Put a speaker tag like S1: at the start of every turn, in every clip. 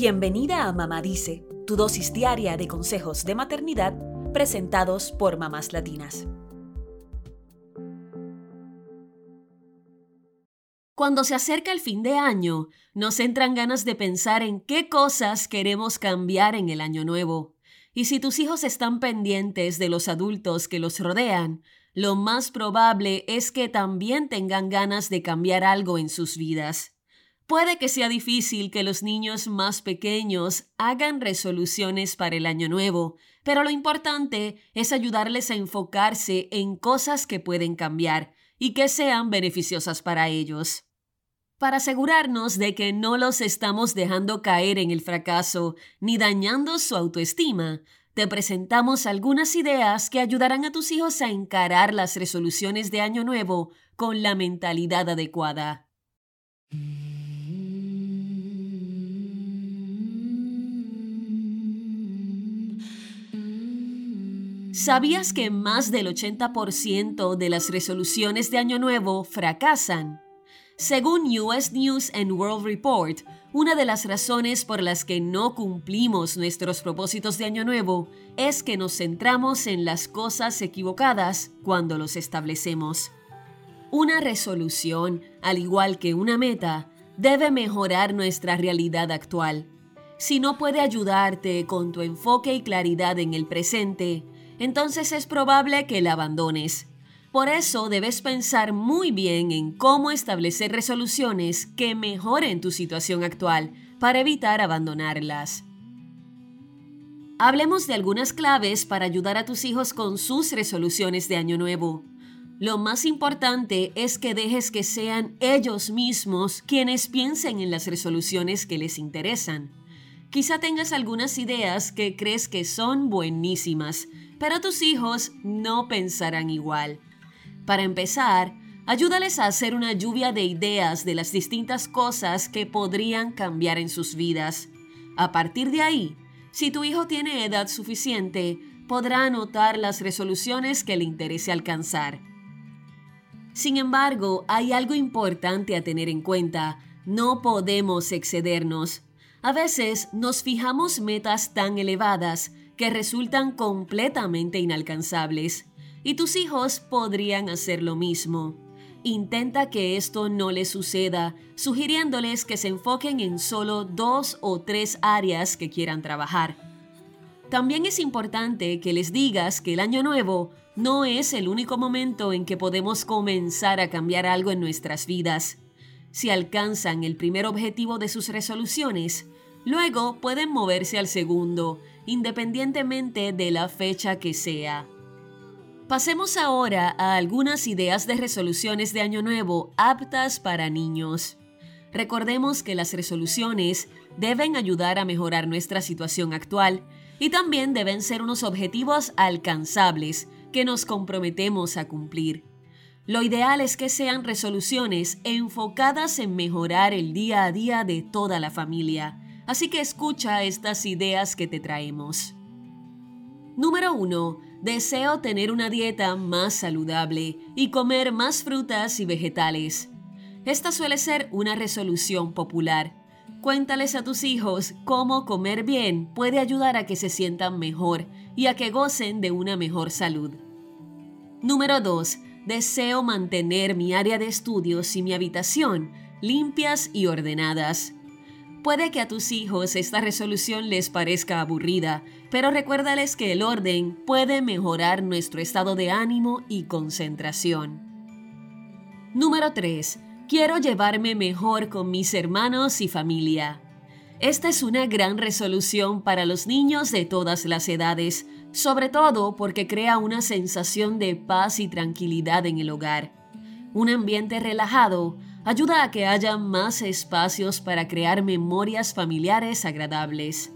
S1: Bienvenida a Mamá Dice, tu dosis diaria de consejos de maternidad presentados por mamás latinas.
S2: Cuando se acerca el fin de año, nos entran ganas de pensar en qué cosas queremos cambiar en el año nuevo. Y si tus hijos están pendientes de los adultos que los rodean, lo más probable es que también tengan ganas de cambiar algo en sus vidas. Puede que sea difícil que los niños más pequeños hagan resoluciones para el año nuevo, pero lo importante es ayudarles a enfocarse en cosas que pueden cambiar y que sean beneficiosas para ellos. Para asegurarnos de que no los estamos dejando caer en el fracaso ni dañando su autoestima, te presentamos algunas ideas que ayudarán a tus hijos a encarar las resoluciones de Año Nuevo con la mentalidad adecuada. ¿Sabías que más del 80% de las resoluciones de Año Nuevo fracasan? Según US News and World Report, una de las razones por las que no cumplimos nuestros propósitos de Año Nuevo es que nos centramos en las cosas equivocadas cuando los establecemos. Una resolución, al igual que una meta, debe mejorar nuestra realidad actual. Si no puede ayudarte con tu enfoque y claridad en el presente, entonces es probable que la abandones. Por eso debes pensar muy bien en cómo establecer resoluciones que mejoren tu situación actual para evitar abandonarlas. Hablemos de algunas claves para ayudar a tus hijos con sus resoluciones de año nuevo. Lo más importante es que dejes que sean ellos mismos quienes piensen en las resoluciones que les interesan. Quizá tengas algunas ideas que crees que son buenísimas, pero tus hijos no pensarán igual. Para empezar, ayúdales a hacer una lluvia de ideas de las distintas cosas que podrían cambiar en sus vidas. A partir de ahí, si tu hijo tiene edad suficiente, podrá anotar las resoluciones que le interese alcanzar. Sin embargo, hay algo importante a tener en cuenta. No podemos excedernos. A veces nos fijamos metas tan elevadas que resultan completamente inalcanzables. Y tus hijos podrían hacer lo mismo. Intenta que esto no les suceda, sugiriéndoles que se enfoquen en solo dos o tres áreas que quieran trabajar. También es importante que les digas que el año nuevo no es el único momento en que podemos comenzar a cambiar algo en nuestras vidas. Si alcanzan el primer objetivo de sus resoluciones, luego pueden moverse al segundo independientemente de la fecha que sea. Pasemos ahora a algunas ideas de resoluciones de Año Nuevo aptas para niños. Recordemos que las resoluciones deben ayudar a mejorar nuestra situación actual y también deben ser unos objetivos alcanzables que nos comprometemos a cumplir. Lo ideal es que sean resoluciones enfocadas en mejorar el día a día de toda la familia Así que escucha estas ideas que te traemos. Número 1. Deseo tener una dieta más saludable y comer más frutas y vegetales. Esta suele ser una resolución popular. Cuéntales a tus hijos cómo comer bien puede ayudar a que se sientan mejor y a que gocen de una mejor salud. Número 2. Deseo mantener mi área de estudios y mi habitación limpias y ordenadas. Puede que a tus hijos esta resolución les parezca aburrida, pero recuérdales que el orden puede mejorar nuestro estado de ánimo y concentración. Número 3. Quiero llevarme mejor con mis hermanos y familia. Esta es una gran resolución para los niños de todas las edades, sobre todo porque crea una sensación de paz y tranquilidad en el hogar. Un ambiente relajado ayuda a que haya más espacios para crear memorias familiares agradables.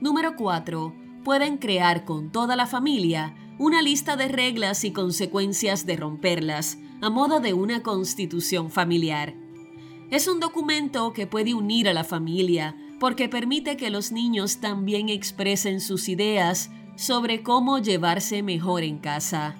S2: Número 4. Pueden crear con toda la familia una lista de reglas y consecuencias de romperlas, a modo de una constitución familiar. Es un documento que puede unir a la familia porque permite que los niños también expresen sus ideas sobre cómo llevarse mejor en casa.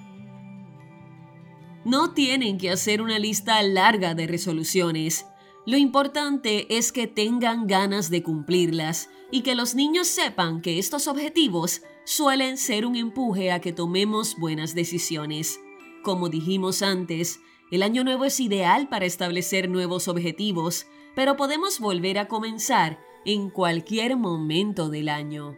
S2: No tienen que hacer una lista larga de resoluciones. Lo importante es que tengan ganas de cumplirlas y que los niños sepan que estos objetivos suelen ser un empuje a que tomemos buenas decisiones. Como dijimos antes, el año nuevo es ideal para establecer nuevos objetivos, pero podemos volver a comenzar en cualquier momento del año.